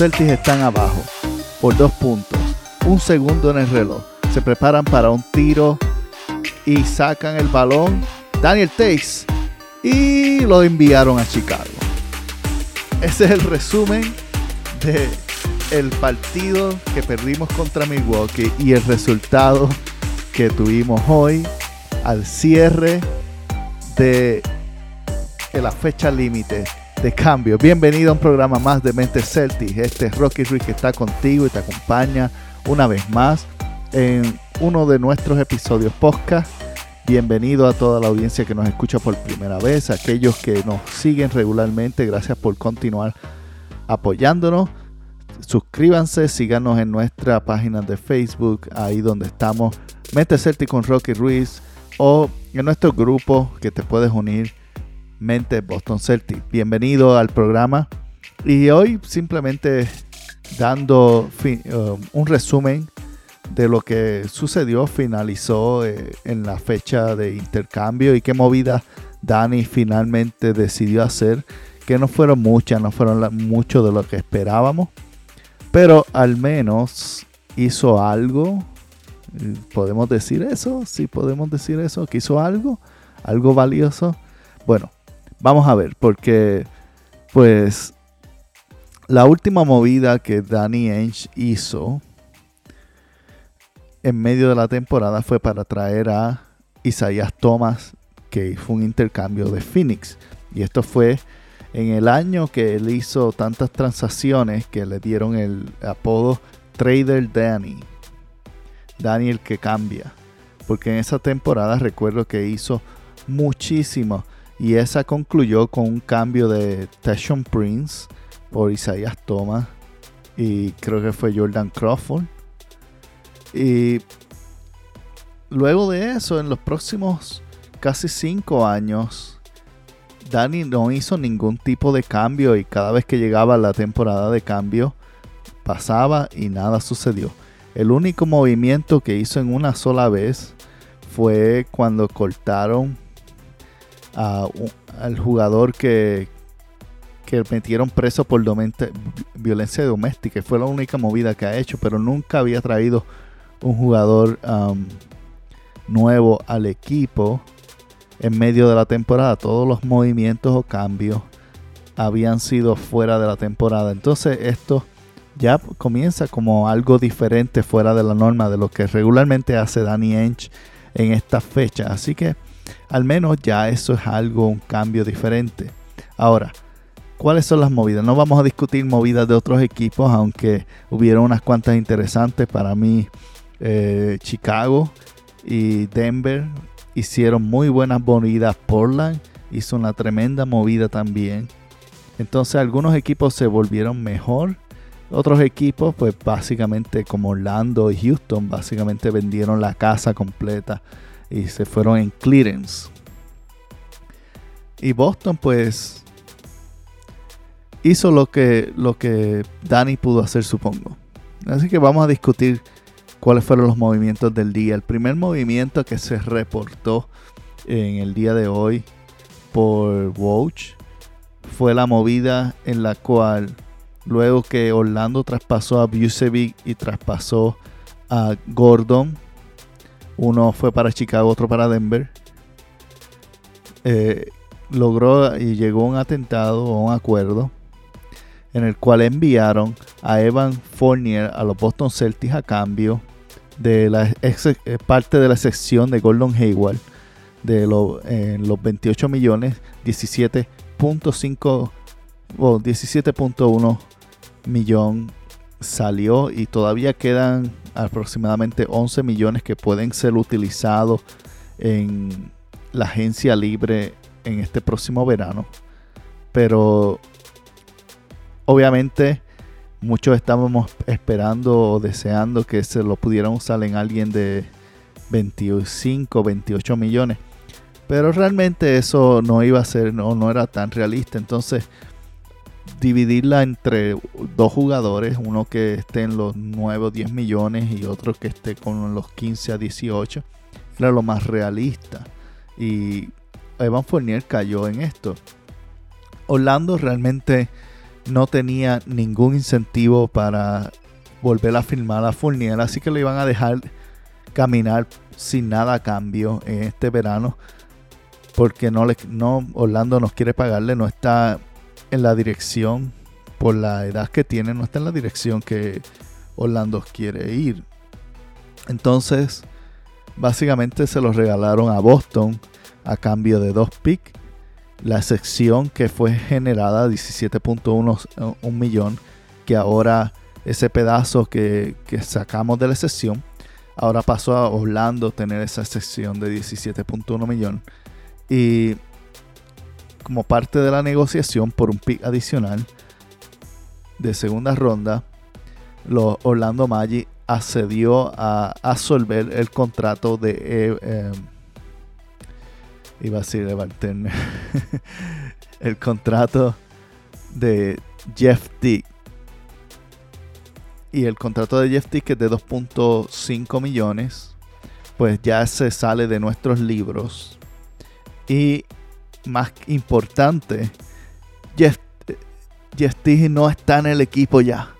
Celtics están abajo por dos puntos. Un segundo en el reloj. Se preparan para un tiro y sacan el balón. Daniel Takes y lo enviaron a Chicago. Ese es el resumen de el partido que perdimos contra Milwaukee y el resultado que tuvimos hoy al cierre de la fecha límite de cambio. Bienvenido a un programa más de Mente Celtic. Este es Rocky Ruiz que está contigo y te acompaña una vez más en uno de nuestros episodios podcast. Bienvenido a toda la audiencia que nos escucha por primera vez, aquellos que nos siguen regularmente, gracias por continuar apoyándonos. Suscríbanse, síganos en nuestra página de Facebook, ahí donde estamos, Mente Celtic con Rocky Ruiz, o en nuestro grupo que te puedes unir Mente Boston Celtic. Bienvenido al programa. Y hoy simplemente dando um, un resumen de lo que sucedió, finalizó eh, en la fecha de intercambio y qué movida Dani finalmente decidió hacer, que no fueron muchas, no fueron la- mucho de lo que esperábamos, pero al menos hizo algo. ¿Podemos decir eso? Sí, podemos decir eso, que hizo algo, algo valioso. Bueno, vamos a ver, porque pues la última movida que Danny Ainge hizo en medio de la temporada fue para traer a Isaías Thomas, que fue un intercambio de Phoenix. Y esto fue en el año que él hizo tantas transacciones que le dieron el apodo Trader Danny. Danny el que cambia. Porque en esa temporada recuerdo que hizo muchísimo. Y esa concluyó con un cambio de Tashon Prince por Isaiah Thomas. Y creo que fue Jordan Crawford. Y luego de eso, en los próximos casi cinco años, Danny no hizo ningún tipo de cambio. Y cada vez que llegaba la temporada de cambio, pasaba y nada sucedió. El único movimiento que hizo en una sola vez fue cuando cortaron al jugador que, que metieron preso por violencia doméstica. Fue la única movida que ha hecho, pero nunca había traído un jugador um, nuevo al equipo en medio de la temporada. Todos los movimientos o cambios habían sido fuera de la temporada. Entonces esto ya comienza como algo diferente fuera de la norma de lo que regularmente hace Danny Ainge en esta fecha. Así que al menos ya eso es algo, un cambio diferente. Ahora, ¿cuáles son las movidas? No vamos a discutir movidas de otros equipos, aunque hubieron unas cuantas interesantes para mí. eh, Chicago y Denver hicieron muy buenas movidas. Portland hizo una tremenda movida también. Entonces algunos equipos se volvieron mejor. Otros equipos, pues básicamente como Orlando y Houston, básicamente vendieron la casa completa y se fueron en clearance. Y Boston, pues, hizo lo que, lo que Danny pudo hacer, supongo. Así que vamos a discutir cuáles fueron los movimientos del día. El primer movimiento que se reportó en el día de hoy por Woj fue la movida en la cual luego que Orlando traspasó a Bucevic y traspasó a Gordon, uno fue para Chicago, otro para Denver, eh, logró y llegó un atentado o un acuerdo en el cual enviaron a Evan Fournier a los Boston Celtics a cambio de la ex- eh, parte de la sección de Gordon Hayward de los 28 millones 17.5 o 17.1 millón salió y todavía quedan aproximadamente 11 millones que pueden ser utilizados en la agencia libre en este próximo verano. Pero obviamente muchos estábamos esperando o deseando que se lo pudieran usar en alguien de 25, 28 millones. Pero realmente eso no iba a ser, no, no era tan realista. Entonces dividirla entre dos jugadores, uno que esté en los 9 o 10 millones y otro que esté con los 15 a 18, era lo más realista. Y Evan Fournier cayó en esto. Orlando realmente no tenía ningún incentivo para volver a firmar a Fournier, así que lo iban a dejar caminar sin nada a cambio este verano porque no le no Orlando nos quiere pagarle, no está en la dirección por la edad que tiene, no está en la dirección que Orlando quiere ir. Entonces, básicamente se los regalaron a Boston a cambio de dos picks. La sección que fue generada 17.1 un millón, que ahora ese pedazo que, que sacamos de la sección, ahora pasó a Orlando tener esa sección de 17.1 millón. Y como parte de la negociación por un pick adicional de segunda ronda, los Orlando Magic accedió a absolver el contrato de eh, em, iba a decir de el contrato de Jeff Tick y el contrato de Jeff Tick es de 2.5 millones pues ya se sale de nuestros libros. Y más importante, Jeff, no está en el equipo ya.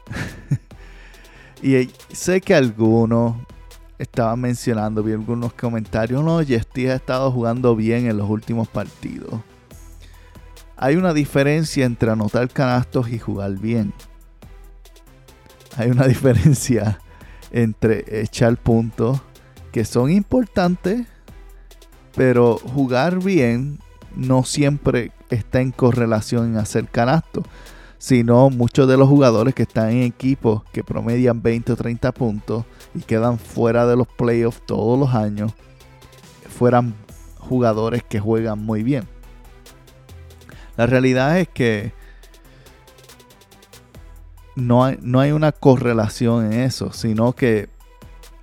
y sé que algunos estaban mencionando, vi algunos comentarios, no, Jeff ha estado jugando bien en los últimos partidos. Hay una diferencia entre anotar canastos y jugar bien. Hay una diferencia entre echar puntos que son importantes, pero jugar bien no siempre está en correlación en hacer canasto, sino muchos de los jugadores que están en equipos que promedian 20 o 30 puntos y quedan fuera de los playoffs todos los años, fueran jugadores que juegan muy bien. La realidad es que no hay, no hay una correlación en eso, sino que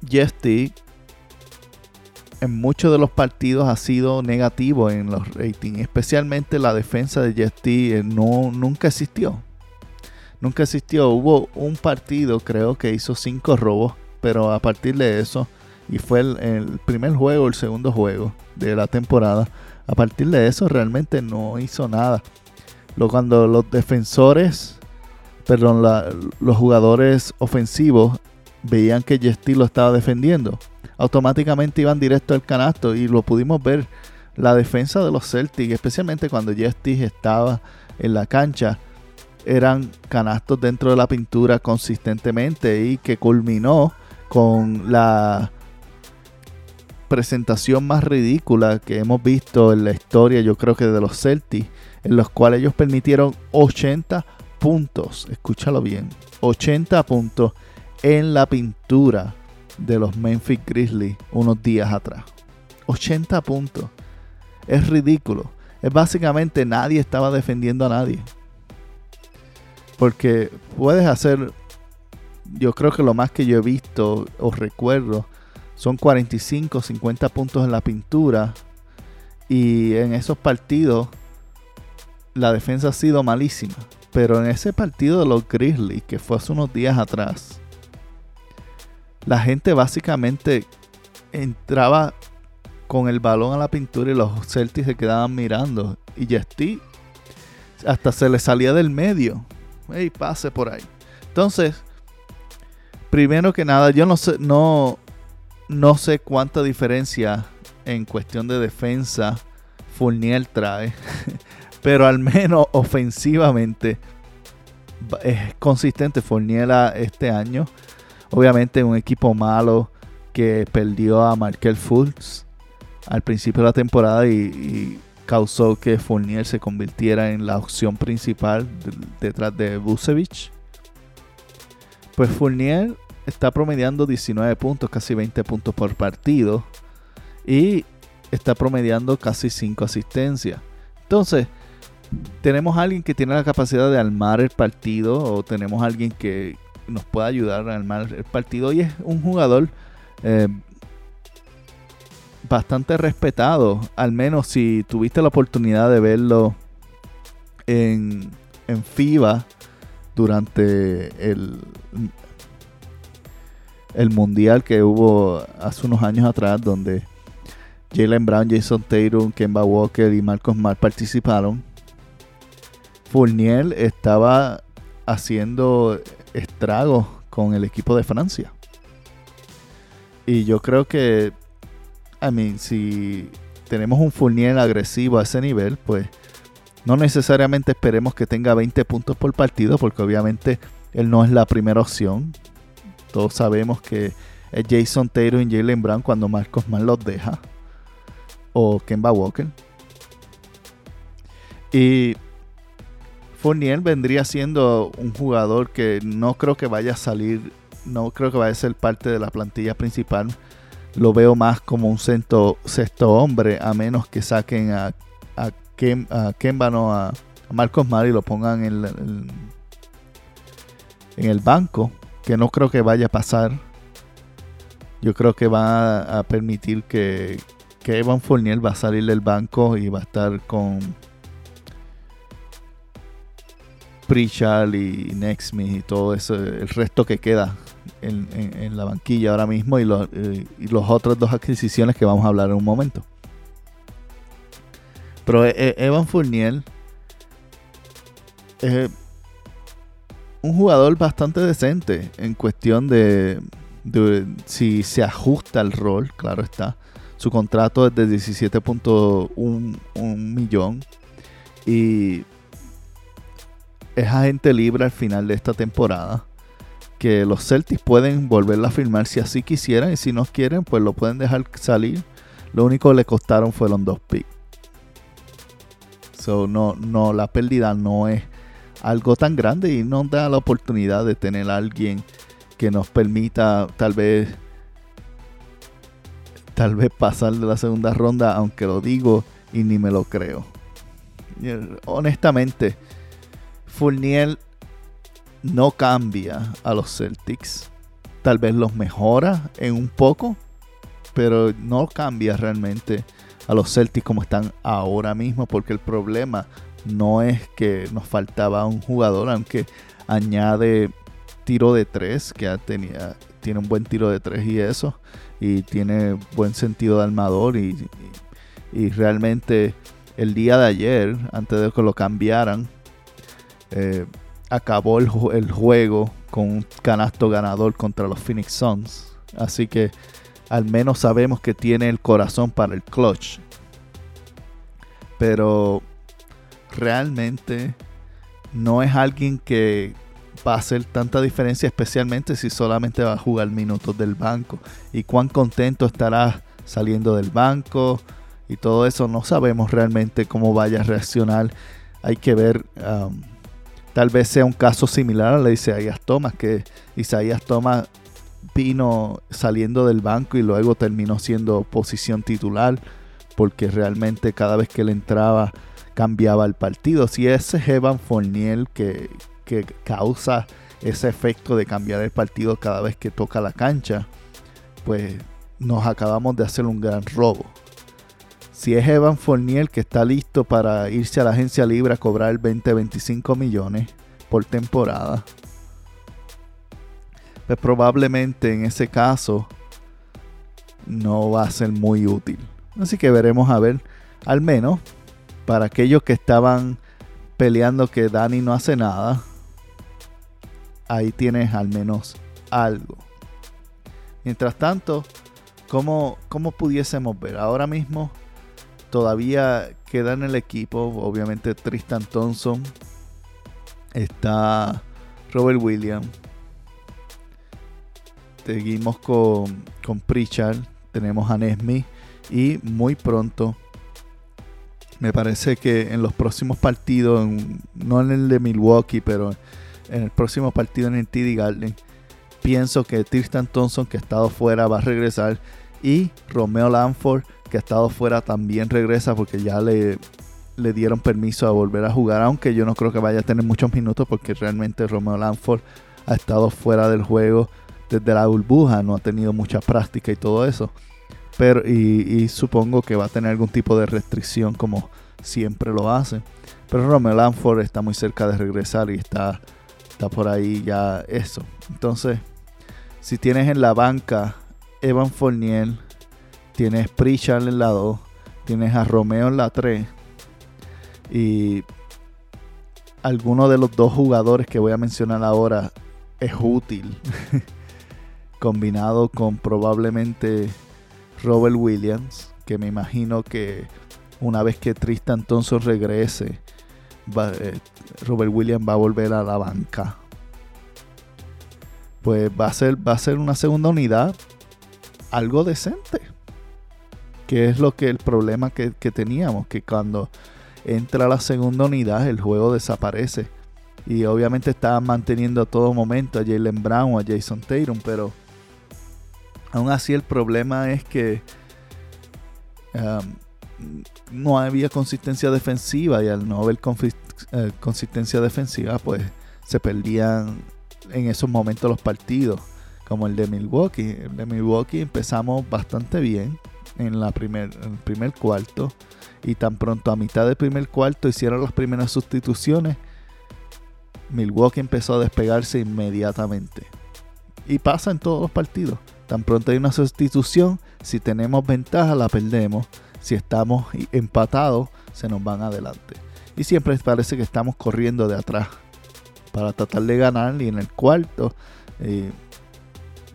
Jesty en muchos de los partidos ha sido negativo en los ratings. Especialmente la defensa de Jetty eh, no, nunca existió. Nunca existió. Hubo un partido, creo que hizo cinco robos. Pero a partir de eso, y fue el, primer juego, el segundo juego de la temporada. A partir de eso realmente no hizo nada. Lo, cuando los defensores, perdón, los jugadores ofensivos veían que Jetty lo estaba defendiendo automáticamente iban directo al canasto y lo pudimos ver. La defensa de los Celtics, especialmente cuando Justice estaba en la cancha, eran canastos dentro de la pintura consistentemente y que culminó con la presentación más ridícula que hemos visto en la historia, yo creo que de los Celtics, en los cuales ellos permitieron 80 puntos, escúchalo bien, 80 puntos en la pintura de los Memphis Grizzlies unos días atrás. 80 puntos. Es ridículo. Es básicamente nadie estaba defendiendo a nadie. Porque puedes hacer, yo creo que lo más que yo he visto o recuerdo son 45, 50 puntos en la pintura. Y en esos partidos la defensa ha sido malísima. Pero en ese partido de los Grizzlies, que fue hace unos días atrás, la gente básicamente entraba con el balón a la pintura y los Celtics se quedaban mirando. Y Jesty hasta se le salía del medio. Hey, pase por ahí. Entonces, primero que nada, yo no sé, no, no sé cuánta diferencia en cuestión de defensa Fournier trae. Pero al menos ofensivamente es consistente Fournier este año. Obviamente un equipo malo que perdió a Markel Fultz al principio de la temporada y, causó que Fournier se convirtiera en la opción principal detrás de Vucevic. Pues Fournier está promediando 19 puntos, casi 20 puntos por partido. Y está promediando casi 5 asistencias. Entonces, tenemos a alguien que tiene la capacidad de armar el partido. O tenemos alguien que, nos puede ayudar a armar el partido y es un jugador eh, bastante respetado, al menos si tuviste la oportunidad de verlo en en FIBA durante el, el mundial que hubo hace unos años atrás, donde Jalen Brown, Jason Tatum, Kemba Walker y Marcos Mar participaron. Fournier estaba haciendo estragos con el equipo de Francia. Y yo creo que, I mean, si tenemos un Fournier agresivo a ese nivel, pues no necesariamente esperemos que tenga 20 puntos por partido, porque obviamente él no es la primera opción. Todos sabemos que es Jason Taylor y Jalen Brown cuando Marcos Mann los deja. O Kemba Walker. Y Fournier vendría siendo un jugador que no creo que vaya a salir, no creo que vaya a ser parte de la plantilla principal. Lo veo más como un sexto, hombre, a menos que saquen a, a, Kemba, no, a, Marcos Mar y lo pongan en el banco que no creo que vaya a pasar. Yo creo que va a permitir que, que Evan Fournier va a salir del banco y va a estar con Pritchard y Nextme y todo eso, el resto que queda en, la banquilla ahora mismo y los, y los otras dos adquisiciones que vamos a hablar en un momento. Pero eh, eh, Evan Fournier es un jugador bastante decente en cuestión de, si se ajusta al rol, claro está. Su contrato es de 17.1 millón y es agente libre al final de esta temporada. Que los Celtics pueden volverla a firmar si así quisieran y si no quieren, pues lo pueden dejar salir. Lo único que le costaron fueron dos picks. So, no, no, la pérdida no es algo tan grande y nos da la oportunidad de tener a alguien que nos permita tal vez tal vez pasar de la segunda ronda, aunque lo digo y ni me lo creo. Honestamente, Fournier no cambia a los Celtics. Tal vez los mejora en un poco, pero no cambia realmente a los Celtics como están ahora mismo, porque el problema no es que nos faltaba un jugador, aunque añade tiro de tres, que tenía, tiene un buen tiro de tres y eso, y tiene buen sentido de armador y, realmente el día de ayer, antes de que lo cambiaran, eh, acabó el, juego con un canasto ganador contra los Phoenix Suns. Así que al menos sabemos que tiene el corazón para el clutch. Pero realmente no es alguien que va a hacer tanta diferencia, especialmente si solamente va a jugar minutos del banco. Y cuán contento estará saliendo del banco y todo eso. No sabemos realmente cómo vaya a reaccionar. Hay que ver. Um, tal vez sea un caso similar a la de Isaías Thomas, que Isaías Thomas vino saliendo del banco y luego terminó siendo posición titular, porque realmente cada vez que él entraba cambiaba el partido. Si ese es Evan Fournier que, que causa ese efecto de cambiar el partido cada vez que toca la cancha, pues nos acabamos de hacer un gran robo. Si es Evan Fournier que está listo para irse a la agencia libre a cobrar 20-25 millones por temporada, pues probablemente en ese caso no va a ser muy útil. Así que veremos a ver, al menos para aquellos que estaban peleando que Dani no hace nada, ahí tienes al menos algo. Mientras tanto, ¿cómo, ¿cómo, pudiésemos ver? Ahora mismo todavía queda en el equipo, obviamente Tristan Thompson, está Robert Williams, seguimos con, con tenemos a Nesmi y muy pronto me parece que en los próximos partidos, no en el de Milwaukee, pero en el próximo partido en el TD Garden, pienso que Tristan Thompson, que ha estado fuera, va a regresar. Y Romeo Lanford, que ha estado fuera, también regresa porque ya le, le dieron permiso a volver a jugar. Aunque yo no creo que vaya a tener muchos minutos porque realmente Romeo Lanford ha estado fuera del juego desde la burbuja, no ha tenido mucha práctica y todo eso. Pero, y, supongo que va a tener algún tipo de restricción como siempre lo hace. Pero Romeo Lanford está muy cerca de regresar y está, está por ahí ya eso. Entonces, si tienes en la banca Evan Fournier, tienes Pritchard en la 2, tienes a Romeo en la 3 y alguno de los dos jugadores que voy a mencionar ahora es útil. Combinado con probablemente Robert Williams, que me imagino que una vez que Tristan Thompson regrese, eh, Robert Williams va a volver a la banca. Pues va a ser, va a ser una segunda unidad algo decente. Que es lo que el problema que, que teníamos, que cuando entra la segunda unidad el juego desaparece. Y obviamente estaban manteniendo a todo momento a Jalen Brown a Jason Tatum, pero aún así el problema es que um, no había consistencia defensiva y al no haber eh, consistencia defensiva pues se perdían en esos momentos los partidos como el de Milwaukee. El de Milwaukee empezamos bastante bien en, la primer, el primer cuarto y tan pronto a mitad del primer cuarto hicieron las primeras sustituciones, Milwaukee empezó a despegarse inmediatamente. Y pasa en todos los partidos. Tan pronto hay una sustitución, si tenemos ventaja la perdemos, si estamos empatados se nos van adelante. Y siempre parece que estamos corriendo de atrás para tratar de ganar y en el cuarto eh,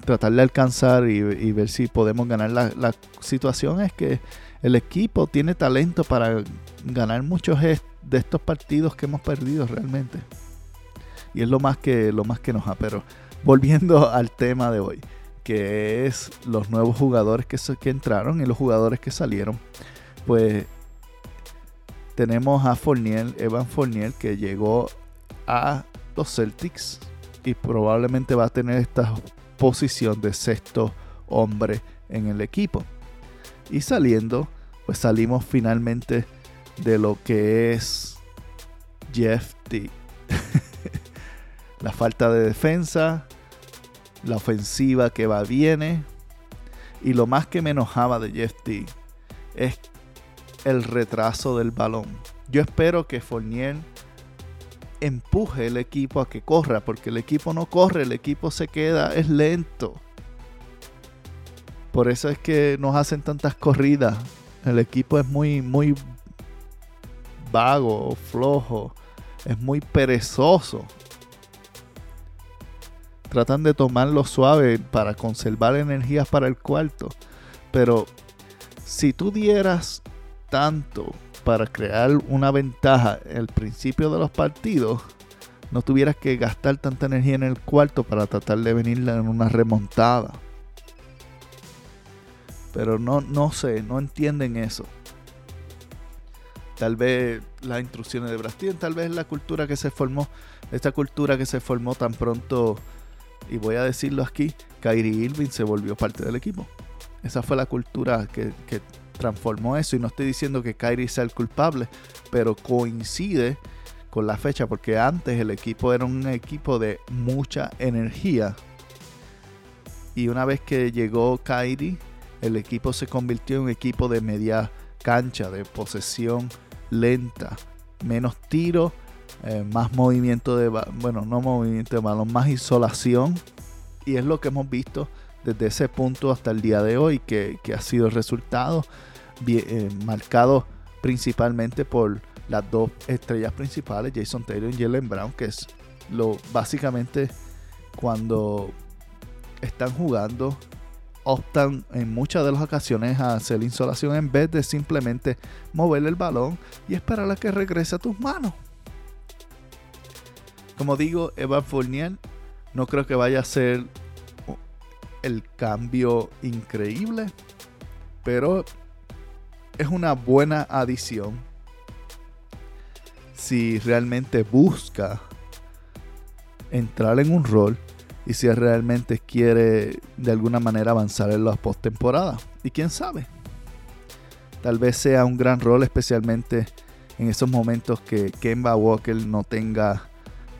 tratar de alcanzar y, ver si podemos ganar. La, situación es que el equipo tiene talento para ganar muchos de estos partidos que hemos perdido realmente. Y es lo más que, lo más que nos ha. Pero volviendo al tema de hoy, que es los nuevos jugadores que, que entraron y los jugadores que salieron. Pues tenemos a Fournier, Evan Fournier, que llegó a los Celtics y probablemente va a tener esta posición de sexto hombre en el equipo. Y saliendo, pues salimos finalmente de lo que es Jeff T. la falta de defensa, la ofensiva que va viene. Y lo más que me enojaba de Jeff T es el retraso del balón. Yo espero que Fournier empuje el equipo a que corra, porque el equipo no corre, el equipo se queda, es lento. Por eso es que nos hacen tantas corridas. El equipo es muy, muy vago, flojo, es muy perezoso. Tratan de tomarlo suave para conservar energías para el cuarto. Pero si tú dieras tanto para crear una ventaja al principio de los partidos, no tuvieras que gastar tanta energía en el cuarto para tratar de venir en una remontada. Pero no, no sé, no entienden eso. Tal vez las instrucciones de Brastín, tal vez la cultura que se formó, esta cultura que se formó tan pronto, y voy a decirlo aquí, Kyrie Irving se volvió parte del equipo. Esa fue la cultura que transformó eso. Y no estoy diciendo que Kyrie sea el culpable, pero coincide con la fecha, porque antes el equipo era un equipo de mucha energía. Y una vez que llegó Kyrie, el equipo se convirtió en un equipo de media cancha, de posesión lenta, menos tiro, eh, más movimiento de, bueno, no movimiento de balón, más isolación. Y es lo que hemos visto desde ese punto hasta el día de hoy, que, que ha sido el resultado eh, marcado principalmente por las dos estrellas principales, Jason Taylor y Jalen Brown, que es lo básicamente cuando están jugando optan en muchas de las ocasiones a hacer insolación en vez de simplemente mover el balón y esperar a que regrese a tus manos. Como digo, Evan Fournier no creo que vaya a ser el cambio increíble, pero es una buena adición si realmente busca entrar en un rol y si realmente quiere de alguna manera avanzar en las postemporadas. Y quién sabe, tal vez sea un gran rol, especialmente en esos momentos que Kemba Walker no tenga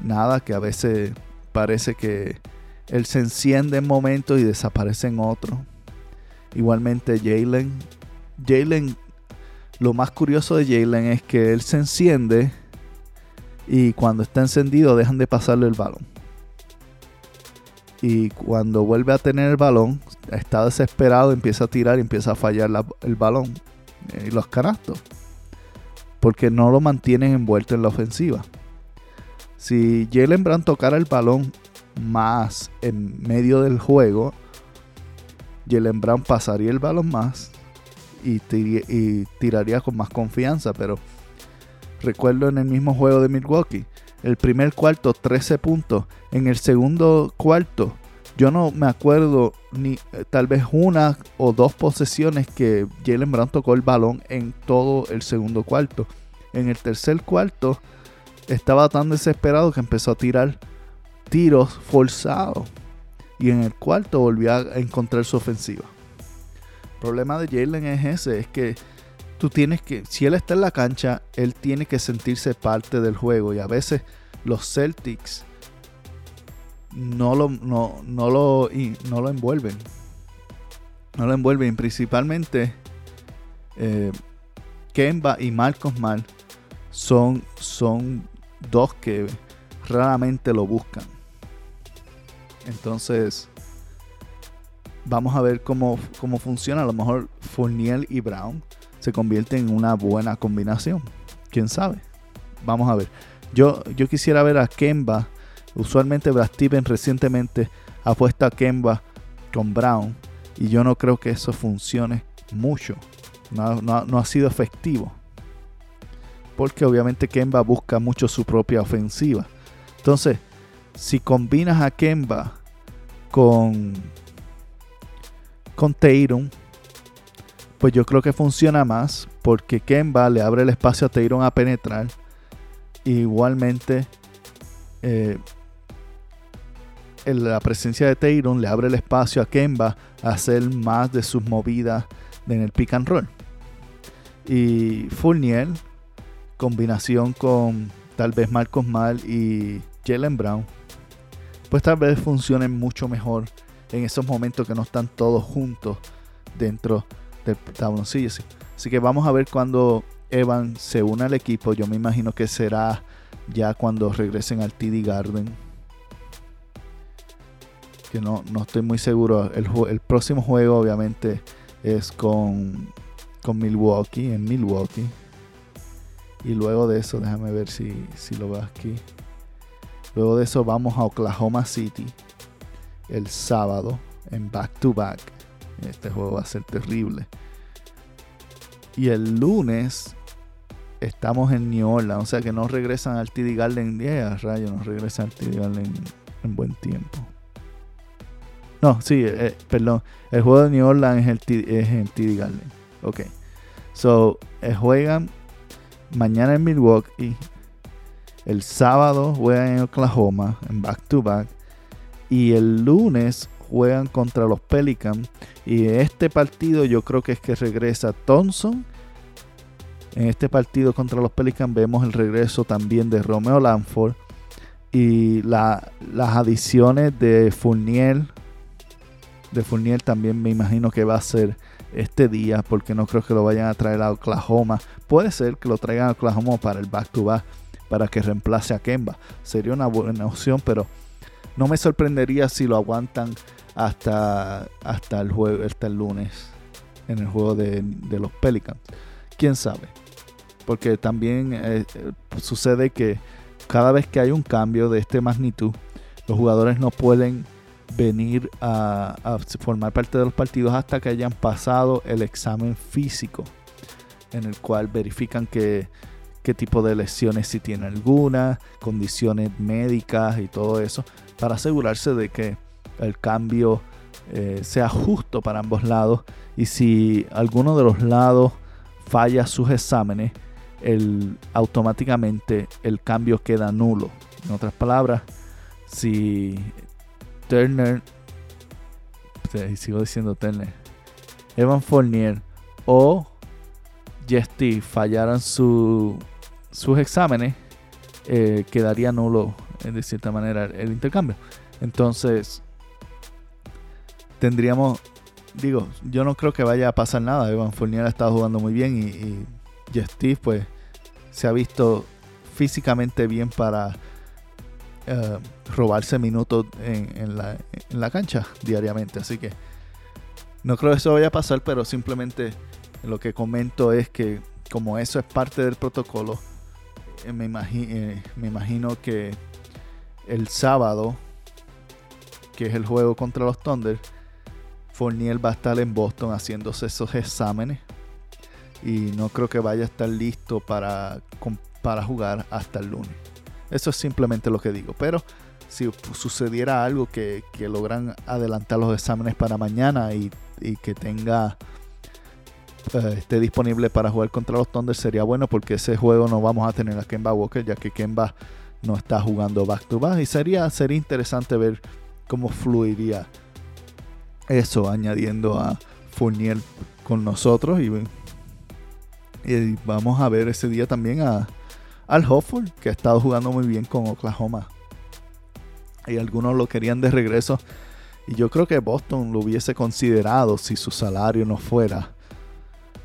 nada, que a veces parece que él se enciende en momentos y desaparece en otros. Igualmente Jalen. Jalen lo más curioso de Jalen es que él se enciende y cuando está encendido dejan de pasarle el balón. Y cuando vuelve a tener el balón, está desesperado, empieza a tirar y empieza a fallar el balón y los canastos. Porque no lo mantienen envuelto en la ofensiva. Si Jalen Brown tocara el balón más en medio del juego, Jalen Brown pasaría el balón más y, tiraría con más confianza. Pero recuerdo en el mismo juego de Milwaukee, el primer cuarto 13 puntos, en el segundo cuarto yo no me acuerdo ni eh, tal vez una o dos posesiones que Jalen Brown tocó el balón en todo el segundo cuarto. En el tercer cuarto estaba tan desesperado que empezó a tirar tiros forzados. Y en el cuarto volvió a encontrar su ofensiva. El problema de Jalen es ese, es que tú tienes que, si él está en la cancha, él tiene que sentirse parte del juego. Y a veces los Celtics no lo, no, no lo, no lo envuelven. No lo envuelven. Principalmente eh, Kemba y Marcos Mal son, son dos que raramente lo buscan. Entonces, vamos a ver cómo, cómo funciona. A lo mejor Fournier y Brown se convierten en una buena combinación. ¿Quién sabe? Vamos a ver. Yo, yo quisiera ver a Kemba. Usualmente Brad Stevens recientemente ha puesto a Kemba con Brown. Y yo no creo que eso funcione mucho. No, ha sido efectivo. Porque obviamente Kemba busca mucho su propia ofensiva. Entonces, si combinas a Kemba con, con pues yo creo que funciona más porque Kemba le abre el espacio a Tatum a penetrar. igualmente, eh, la presencia de Tatum le abre el espacio a Kemba a hacer más de sus movidas en el pick and roll. Y Fournier, combinación con tal vez Marcos Mal y Jalen Brown, pues tal vez funcionen mucho mejor en esos momentos que no están todos juntos dentro del tabloncillo. Así que vamos a ver cuando Evan se une al equipo. Yo me imagino que será ya cuando regresen al TD Garden. Que no, no estoy muy seguro. El, el, próximo juego obviamente es con, con Milwaukee, en Milwaukee. Y luego de eso, déjame ver si, si lo veo aquí. Luego de eso vamos a Oklahoma City el sábado en back to back. Este juego va a ser terrible. Y el lunes estamos en New Orleans. O sea que no regresan al TD Garden. Yeah, rayo, no regresan al TD Garden en, buen tiempo. No, sí, eh, perdón. El juego de New Orleans es, el en TD Garden. Ok. So, eh, juegan mañana en Milwaukee. El sábado juegan en Oklahoma en back to back. Y el lunes juegan contra los Pelicans. Y en este partido yo creo que es que regresa Thompson. En este partido contra los Pelicans vemos el regreso también de Romeo Lanford. Y las adiciones de Fournier. De Fournier también me imagino que va a ser este día. Porque no creo que lo vayan a traer a Oklahoma. Puede ser que lo traigan a Oklahoma para el back to back. Para que reemplace a Kemba. Sería una buena opción. Pero no me sorprendería si lo aguantan hasta, hasta, el, jueves, hasta el lunes en el juego de, los Pelicans. ¿Quién sabe? Porque también eh, eh, sucede que cada vez que hay un cambio de este magnitud, los jugadores no pueden venir a, formar parte de los partidos hasta que hayan pasado el examen físico, en el cual verifican que qué tipo de lesiones si tiene alguna, condiciones médicas y todo eso, para asegurarse de que el cambio eh, sea justo para ambos lados y si alguno de los lados falla sus exámenes, el, automáticamente el cambio queda nulo. En otras palabras, si Turner, sigo diciendo Turner, Evan Fournier o Jesty fallaran su, sus exámenes, eh, quedaría nulo de cierta manera el intercambio. Entonces, tendríamos, digo, yo no creo que vaya a pasar nada. Evan Fournier ha estado jugando muy bien y, y Steve, pues, se ha visto físicamente bien para eh, robarse minutos en, la, en, la, cancha diariamente. Así que no creo que eso vaya a pasar, pero simplemente lo que comento es que como eso es parte del protocolo, eh, me, eh, me imagino que el sábado, que es el juego contra los Thunder, Fournier va a estar en Boston haciéndose esos exámenes y no creo que vaya a estar listo para, para jugar hasta el lunes. Eso es simplemente lo que digo. Pero si sucediera algo que, logran adelantar los exámenes para mañana y, que tenga eh, esté disponible para jugar contra los Thunder sería bueno porque ese juego no vamos a tener a Kemba Walker ya que Kemba no está jugando back to back y sería, sería interesante ver cómo fluiría eso añadiendo a Fournier con nosotros y vamos a ver ese día también a, al Hofford, que ha estado jugando muy bien con Oklahoma. Y algunos lo querían de regreso. Y yo creo que Boston lo hubiese considerado si su salario no fuera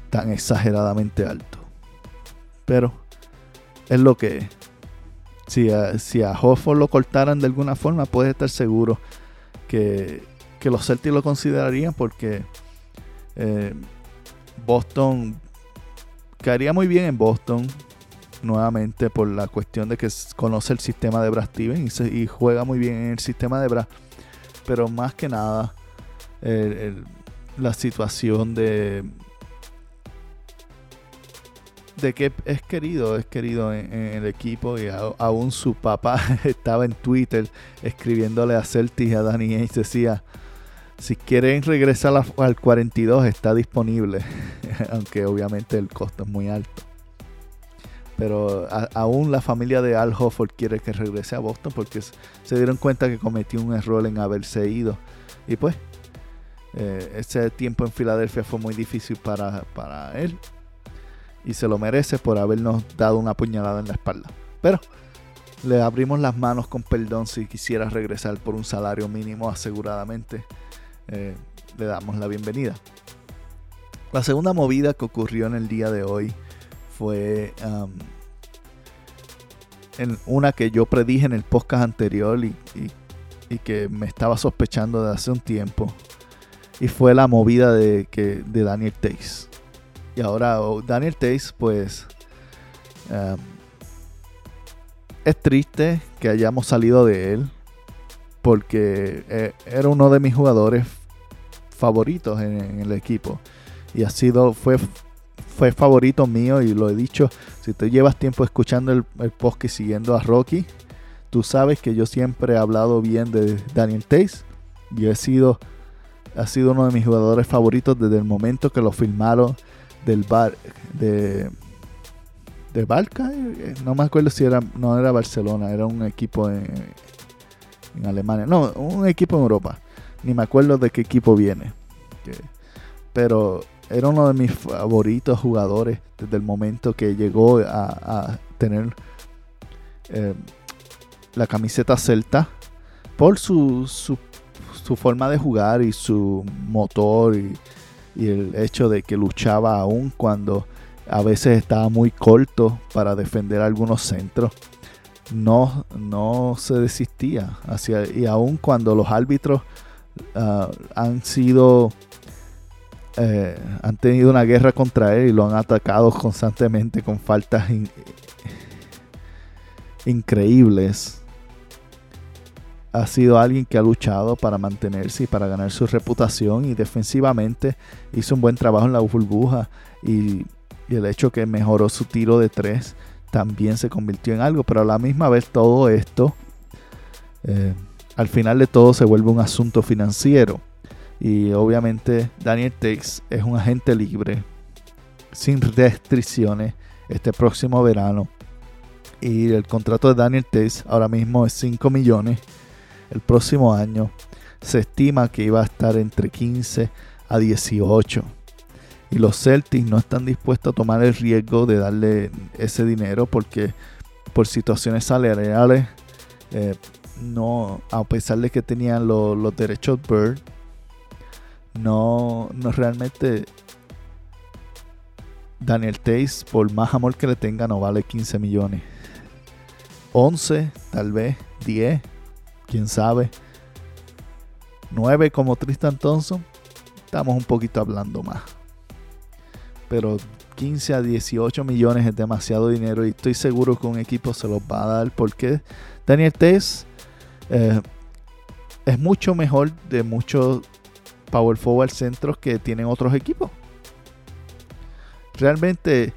tan exageradamente alto. Pero es lo que. Si a, si a Hofford lo cortaran de alguna forma, puede estar seguro que, que los Celtics lo considerarían porque eh, Boston Caería muy bien en Boston nuevamente por la cuestión de que conoce el sistema de Brad Stevens y, juega muy bien en el sistema de Brad. Pero más que nada, la situación de de que es querido, es querido en, el equipo y aún su papá estaba en Twitter escribiéndole a Celtics y a Danny Ainge decía si quieren regresar al 42 está disponible, aunque obviamente el costo es muy alto. Pero aún la familia de Al Hofford quiere que regrese a Boston porque se dieron cuenta que cometió un error en haberse ido. Y pues, eh, ese tiempo en Filadelfia fue muy difícil para, para él. Y se lo merece por habernos dado una puñalada en la espalda. Pero le abrimos las manos con perdón si quisiera regresar por un salario mínimo aseguradamente. Eh, le damos la bienvenida. La segunda movida que ocurrió en el día de hoy fue en una que yo predije en el podcast anterior y, que me estaba sospechando de hace un tiempo. Y fue la movida de, que, de Daniel Tays. Y ahora oh, Daniel Tays, pues... es triste que hayamos salido de él porque eh, era uno de mis jugadores favoritos en, el equipo. Y ha sido, fue, fue favorito mío y lo he dicho. Si te llevas tiempo escuchando el, el y siguiendo a Rocky, tú sabes que yo siempre he hablado bien de Daniel Tays. Y he sido, ha sido uno de mis jugadores favoritos desde el momento que lo filmaron del bar de de Barca, eh, no me acuerdo si era no era Barcelona, era un equipo en, en Alemania. No, un equipo en Europa. Ni me acuerdo de qué equipo viene. pero era uno de mis favoritos jugadores desde el momento que llegó a, tener eh, la camiseta celta por su, su, forma de jugar y su motor y, y, el hecho de que luchaba aún cuando a veces estaba muy corto para defender algunos centros no, no se desistía. Hacia, y aun cuando los árbitros uh, han sido. Eh, han tenido una guerra contra él y lo han atacado constantemente con faltas increíbles. Ha sido alguien que ha luchado para mantenerse y para ganar su reputación y defensivamente hizo un buen trabajo en la burbuja y, el hecho que mejoró su tiro de tres también se convirtió en algo, pero a la misma vez todo esto, eh, al final de todo se vuelve un asunto financiero. Y obviamente Daniel Takes es un agente libre, sin restricciones, este próximo verano. Y el contrato de Daniel Takes ahora mismo es 5 millones. El próximo año se estima que iba a estar entre 15 a 18 y los Celtics no están dispuestos a tomar el riesgo de darle ese dinero porque por situaciones salariales, eh, no, a pesar de que tenían los derechos Bird, no, no realmente Daniel Tays, por más amor que le tenga, no vale 15 millones. 11, tal vez 10, quién sabe. 9 como Tristan Thompson, estamos un poquito hablando más. Pero 15 a 18 millones es demasiado dinero y estoy seguro que un equipo se los va a dar porque Daniel Tess eh, es mucho mejor de muchos power forward centros que tienen otros equipos. Realmente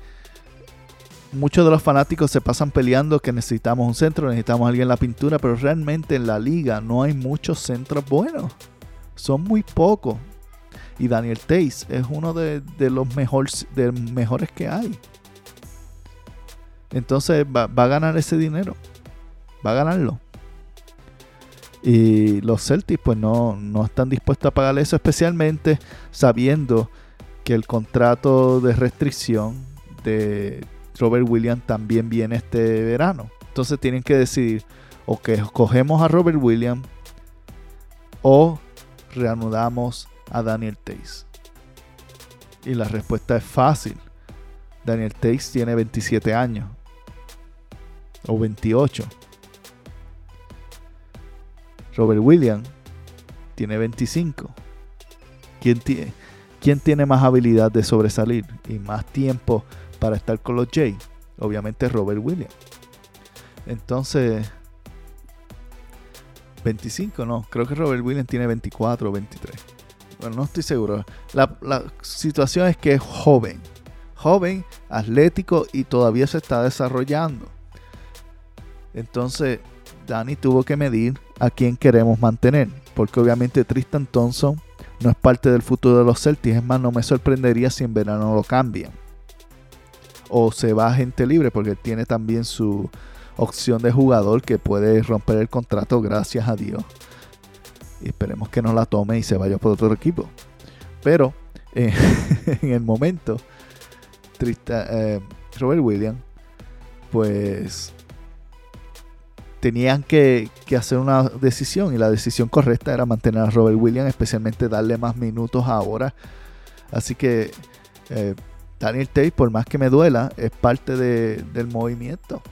muchos de los fanáticos se pasan peleando que necesitamos un centro, necesitamos alguien en la pintura, pero realmente en la liga no hay muchos centros buenos. Son muy pocos. Y Daniel Tays es uno de, los mejores, de mejores que hay. Entonces va, a ganar ese dinero. Va a ganarlo. Y los Celtics pues no, no están dispuestos a pagar eso, especialmente sabiendo que el contrato de restricción de Robert Williams también viene este verano. Entonces tienen que decidir o que escogemos a Robert Williams o reanudamos a Daniel Tays. Y la respuesta es fácil. Daniel Tays tiene 27 años o 28. Robert Williams tiene 25. ¿Quién tiene, ¿Quién tiene más habilidad de sobresalir y más tiempo para estar con los Jay. Obviamente Robert Williams. Entonces, 25, no, creo que Robert Williams tiene 24 o 23. Bueno, no estoy seguro. La, la, situación es que es joven. Joven, atlético y todavía se está desarrollando. Entonces, Danny tuvo que medir a quién queremos mantener. Porque obviamente Tristan Thompson no es parte del futuro de los Celtics. Es más, no me sorprendería si en verano lo cambian o se va a gente libre porque tiene también su opción de jugador que puede romper el contrato gracias a Dios. Y esperemos que no la tome y se vaya por otro equipo. Pero eh, en el momento, eh, Robert Williams, pues tenían que, hacer una decisión y la decisión correcta era mantener a Robert Williams, especialmente darle más minutos ahora. Así que eh, Daniel Tate, por más que me duela, es parte del movimiento.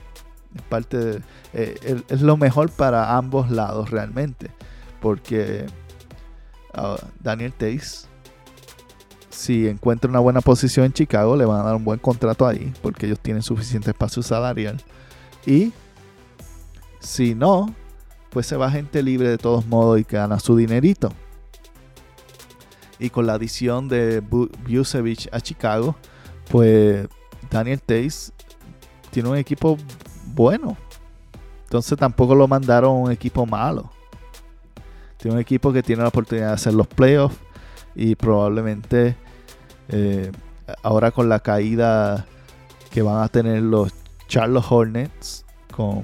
Es parte de, eh, es lo mejor para ambos lados realmente. Porque uh, Daniel Tate, si encuentra una buena posición en Chicago, le van a dar un buen contrato ahí. Porque ellos tienen suficiente espacio salarial. Y si no, pues se va gente libre de todos modos y gana su dinerito. Y con la adición de Busevich a Chicago, pues Daniel Tays tiene un equipo bueno. Entonces tampoco lo mandaron a un equipo malo. Tiene un equipo que tiene la oportunidad de hacer los playoffs y probablemente eh, ahora con la caída que van a tener los Charlotte Hornets con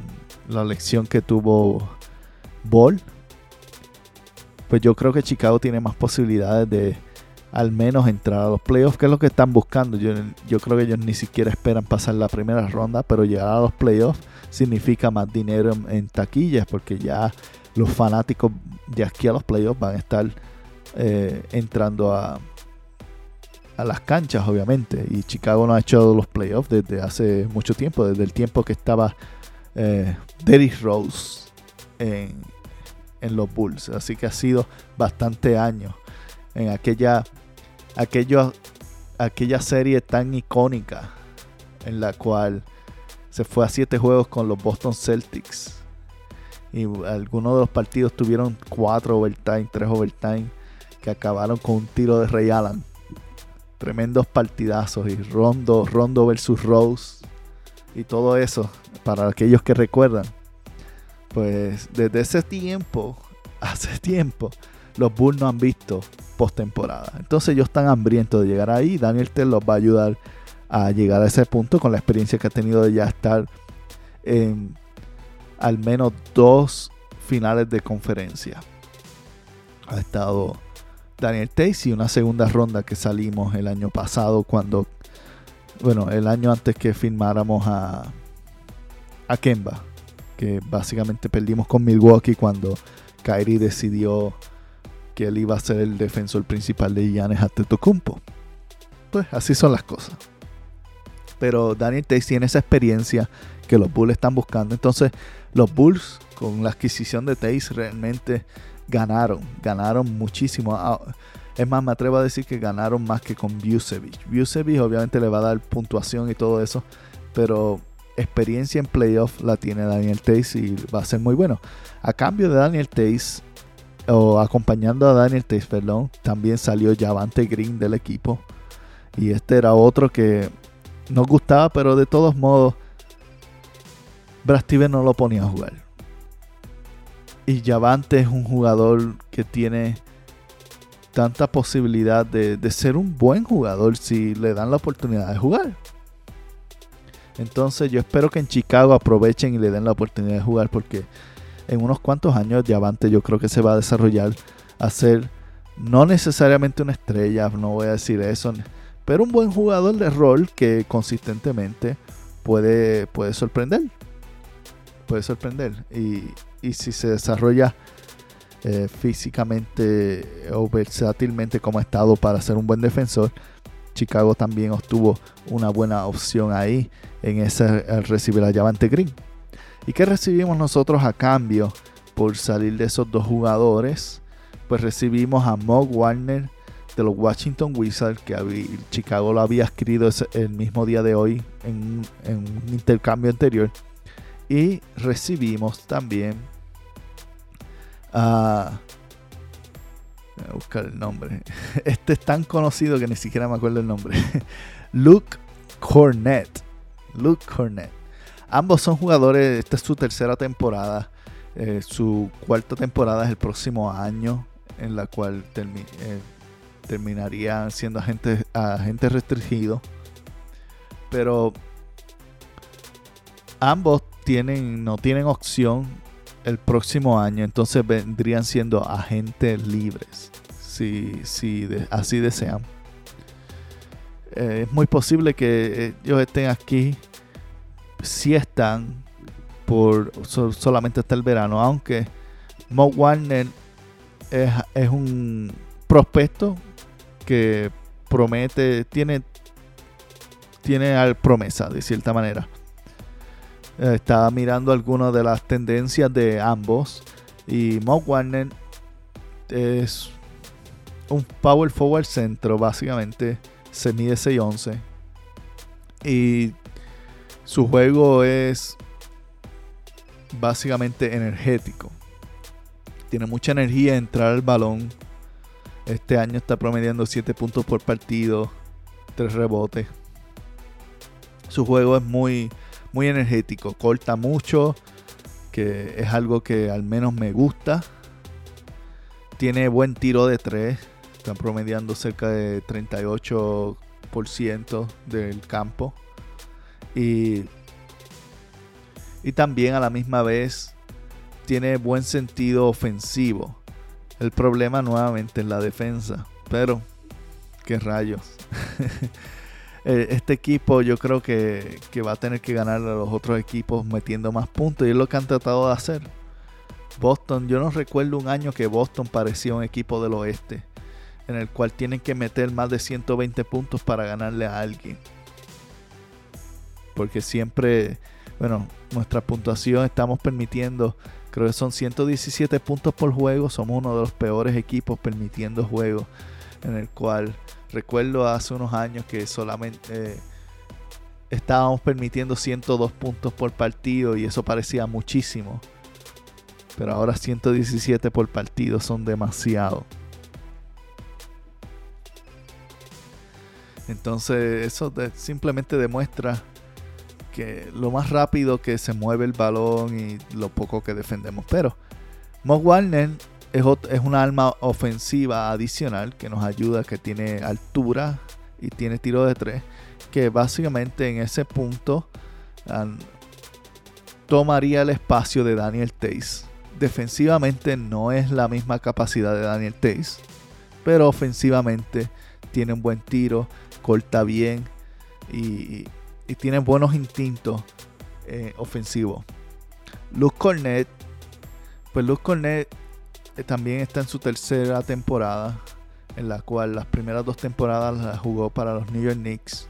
la lección que tuvo Ball, pues yo creo que Chicago tiene más posibilidades de al menos entrar a los playoffs, que es lo que están buscando. Yo, yo creo que ellos ni siquiera esperan pasar la primera ronda, pero llegar a los playoffs significa más dinero en, taquillas, porque ya los fanáticos de aquí a los playoffs van a estar eh, entrando a, a las canchas, obviamente. Y Chicago no ha hecho los playoffs desde hace mucho tiempo, desde el tiempo que estaba eh, Derrick Rose en, en los Bulls. Así que ha sido bastante años en aquella aquello, aquella serie tan icónica en la cual se fue a siete juegos con los Boston Celtics. Y algunos de los partidos tuvieron cuatro overtime, tres overtime, que acabaron con un tiro de Ray Allen. Tremendos partidazos. Y Rondo, Rondo versus Rose. Y todo eso, para aquellos que recuerdan. Pues desde ese tiempo, hace tiempo, los Bulls no han visto postemporada. Entonces ellos están hambrientos de llegar ahí. Daniel Tell los va a ayudar a llegar a ese punto con la experiencia que ha tenido de ya estar en al menos dos finales de conferencia. Ha estado Daniel Tays y una segunda ronda que salimos el año pasado cuando, bueno, el año antes que firmáramos a, a Kemba, que básicamente perdimos con Milwaukee cuando Kyrie decidió que él iba a ser el defensor principal de Giannis Antetokounmpo. Pues así son las cosas. Pero Daniel Tays tiene esa experiencia que los Bulls están buscando. Entonces, los Bulls, con la adquisición de Tays, realmente ganaron. Ganaron muchísimo. Ah, es más, me atrevo a decir que ganaron más que con Vucevic. Vucevic obviamente le va a dar puntuación y todo eso. Pero experiencia en playoff la tiene Daniel Tays y va a ser muy bueno. A cambio de Daniel Tays, o acompañando a Daniel perdón, también salió Javante Green del equipo. Y este era otro que nos gustaba, pero de todos modos, Brad no lo ponía a jugar. Y Javante es un jugador que tiene tanta posibilidad de, de ser un buen jugador si le dan la oportunidad de jugar. Entonces yo espero que en Chicago aprovechen y le den la oportunidad de jugar porque en unos cuantos años Javante yo creo que se va a desarrollar a ser no necesariamente una estrella, no voy a decir eso, pero un buen jugador de rol que consistentemente puede, puede sorprender. Puede sorprender. Y, si se desarrolla eh, físicamente o versátilmente como estado para ser un buen defensor, Chicago también obtuvo una buena opción ahí en ese recibir a Javante Green. ¿Y qué recibimos nosotros a cambio por salir de esos dos jugadores? Pues recibimos a Mog Warner de los Washington Wizards, que Chicago lo había escrito el mismo día de hoy en, un intercambio anterior. Y recibimos también a... Voy a buscar el nombre. Este es tan conocido que ni siquiera me acuerdo el nombre. Luke Cornett Luke Cornett. Ambos son jugadores, esta es su tercera temporada. Eh, su cuarta temporada es el próximo año, en la cual eh, terminarían siendo agentes, agentes restringidos. Pero ambos tienen, no tienen opción el próximo año, entonces vendrían siendo agentes libres, si, si así desean. Eh, es muy posible que ellos estén aquí si están por solamente hasta el verano, aunque Mo Warner es, un prospecto que promete, tiene, tiene promesa de cierta manera. Eh, estaba mirando algunas de las tendencias de ambos y Mo es un power forward centro, básicamente se mide 6'11 y su juego es básicamente energético. Tiene mucha energía en entrar al balón. Este año está promediando 7 puntos por partido, 3 rebotes. Su juego es muy, muy energético, corta mucho, que es algo que al menos me gusta. Tiene buen tiro de 3, está promediando cerca de 38% del campo. Y, y también a la misma vez tiene buen sentido ofensivo. El problema nuevamente es la defensa. Pero, qué rayos. Eh, este equipo yo creo que, que, va a tener que ganar a los otros equipos metiendo más puntos. Y es lo que han tratado de hacer. Boston, yo no recuerdo un año que Boston parecía un equipo del oeste. En el cual tienen que meter más de 120 puntos para ganarle a alguien porque siempre, bueno, nuestra puntuación estamos permitiendo, creo que son 117 puntos por juego, somos uno de los peores equipos permitiendo juegos, en el cual recuerdo hace unos años que solamente eh, estábamos permitiendo 102 puntos por partido y eso parecía muchísimo. Pero ahora 117 por partido son demasiado. Entonces eso simplemente demuestra lo más rápido que se mueve el balón y lo poco que defendemos. Pero Mo es, es una arma ofensiva adicional que nos ayuda, que tiene altura y tiene tiro de tres, que básicamente en ese punto tomaría el espacio de Daniel Tays. Defensivamente no es la misma capacidad de Daniel Tays, pero ofensivamente tiene un buen tiro, corta bien y, y tiene buenos instintos eh, ofensivos. Luz Cornet, pues Luz Cornet eh, también está en su tercera temporada, en la cual las primeras dos temporadas las jugó para los New York Knicks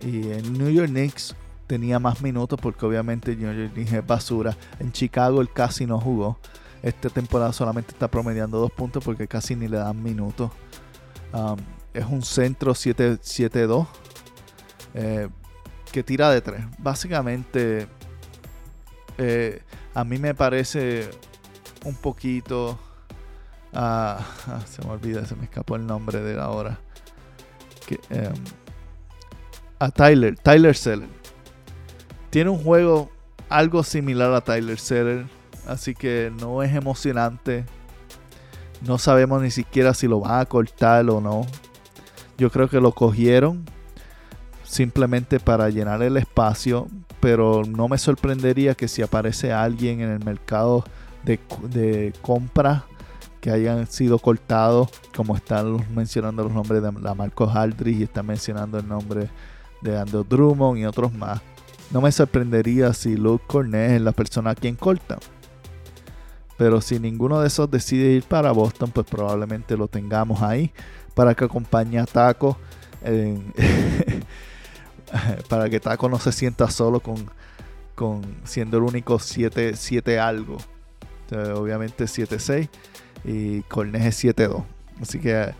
Y en New York Knicks tenía más minutos porque obviamente New York Knicks es basura. En Chicago él casi no jugó. Esta temporada solamente está promediando dos puntos porque casi ni le dan minutos. Um, es un centro 7-2 eh, que tira de tres. Básicamente, eh, a mí me parece un poquito. Ah, se me olvida, se me escapó el nombre de ahora. Que, em, a Tyler, Tyler Seller. Tiene un juego algo similar a Tyler Seller, así que no es emocionante. No sabemos ni siquiera si lo van a cortar o no. Yo creo que lo cogieron simplemente para llenar el espacio, pero no me sorprendería que si aparece alguien en el mercado de, de compra que hayan sido cortados, como están mencionando los nombres de la Marcos Aldrich y están mencionando el nombre de Andrew Drummond y otros más. No me sorprendería si Luke Cornet es la persona a quien corta. Pero si ninguno de esos decide ir para Boston, pues probablemente lo tengamos ahí para que acompañe a Taco. para que Taco no se sienta solo con, con siendo el único 7, 7 algo. obviamente 7-6 y Cornet es 7-2. Así que eh,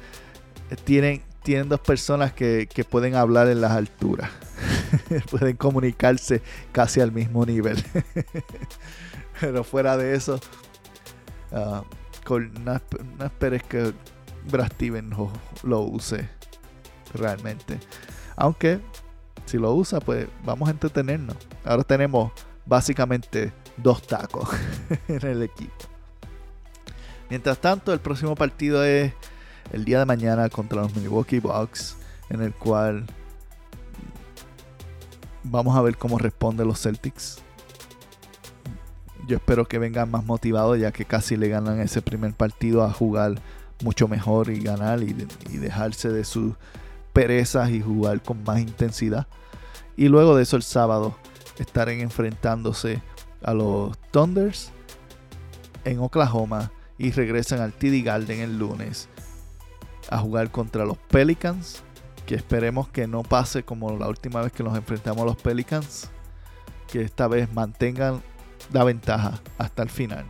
tienen, tienen dos personas que, pueden hablar en las alturas. pueden comunicarse casi al mismo nivel. Pero fuera de eso, Uh, no, esperes que Brad Steven lo, use realmente. Aunque si lo usa, pues vamos a entretenernos. Ahora tenemos básicamente dos tacos en el equipo. Mientras tanto, el próximo partido es el día de mañana contra los Milwaukee Bucks, en el cual vamos a ver cómo responden los Celtics yo espero que vengan más motivados ya que casi le ganan ese primer partido a jugar mucho mejor y ganar y, dejarse de sus perezas y jugar con más intensidad. Y luego de eso el sábado estarán enfrentándose a los Thunders en Oklahoma y regresan al TD Garden el lunes a jugar contra los Pelicans, que esperemos que no pase como la última vez que nos enfrentamos a los Pelicans, que esta vez mantengan da ventaja hasta el final.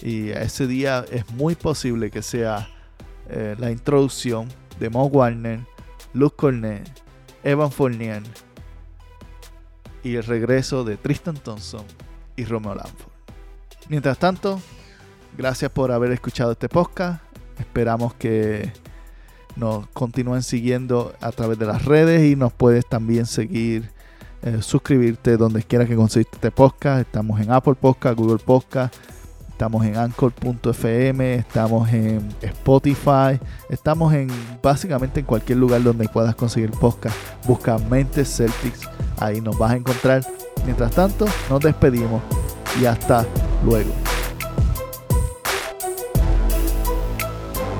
Y ese día es muy posible que sea eh, la introducción de Mo Warner, Luke Cornet, Evan Fournier y el regreso de Tristan Thompson y Romeo Lanford. Mientras tanto, gracias por haber escuchado este podcast. Esperamos que nos continúen siguiendo a través de las redes y nos puedes también seguir eh, suscribirte donde quiera que consiste este podcast. Estamos en Apple Podcast, Google Podcast, estamos en Anchor.fm, estamos en Spotify, estamos en básicamente en cualquier lugar donde puedas conseguir podcast. Busca Mentes Celtics, ahí nos vas a encontrar. Mientras tanto, nos despedimos y hasta luego.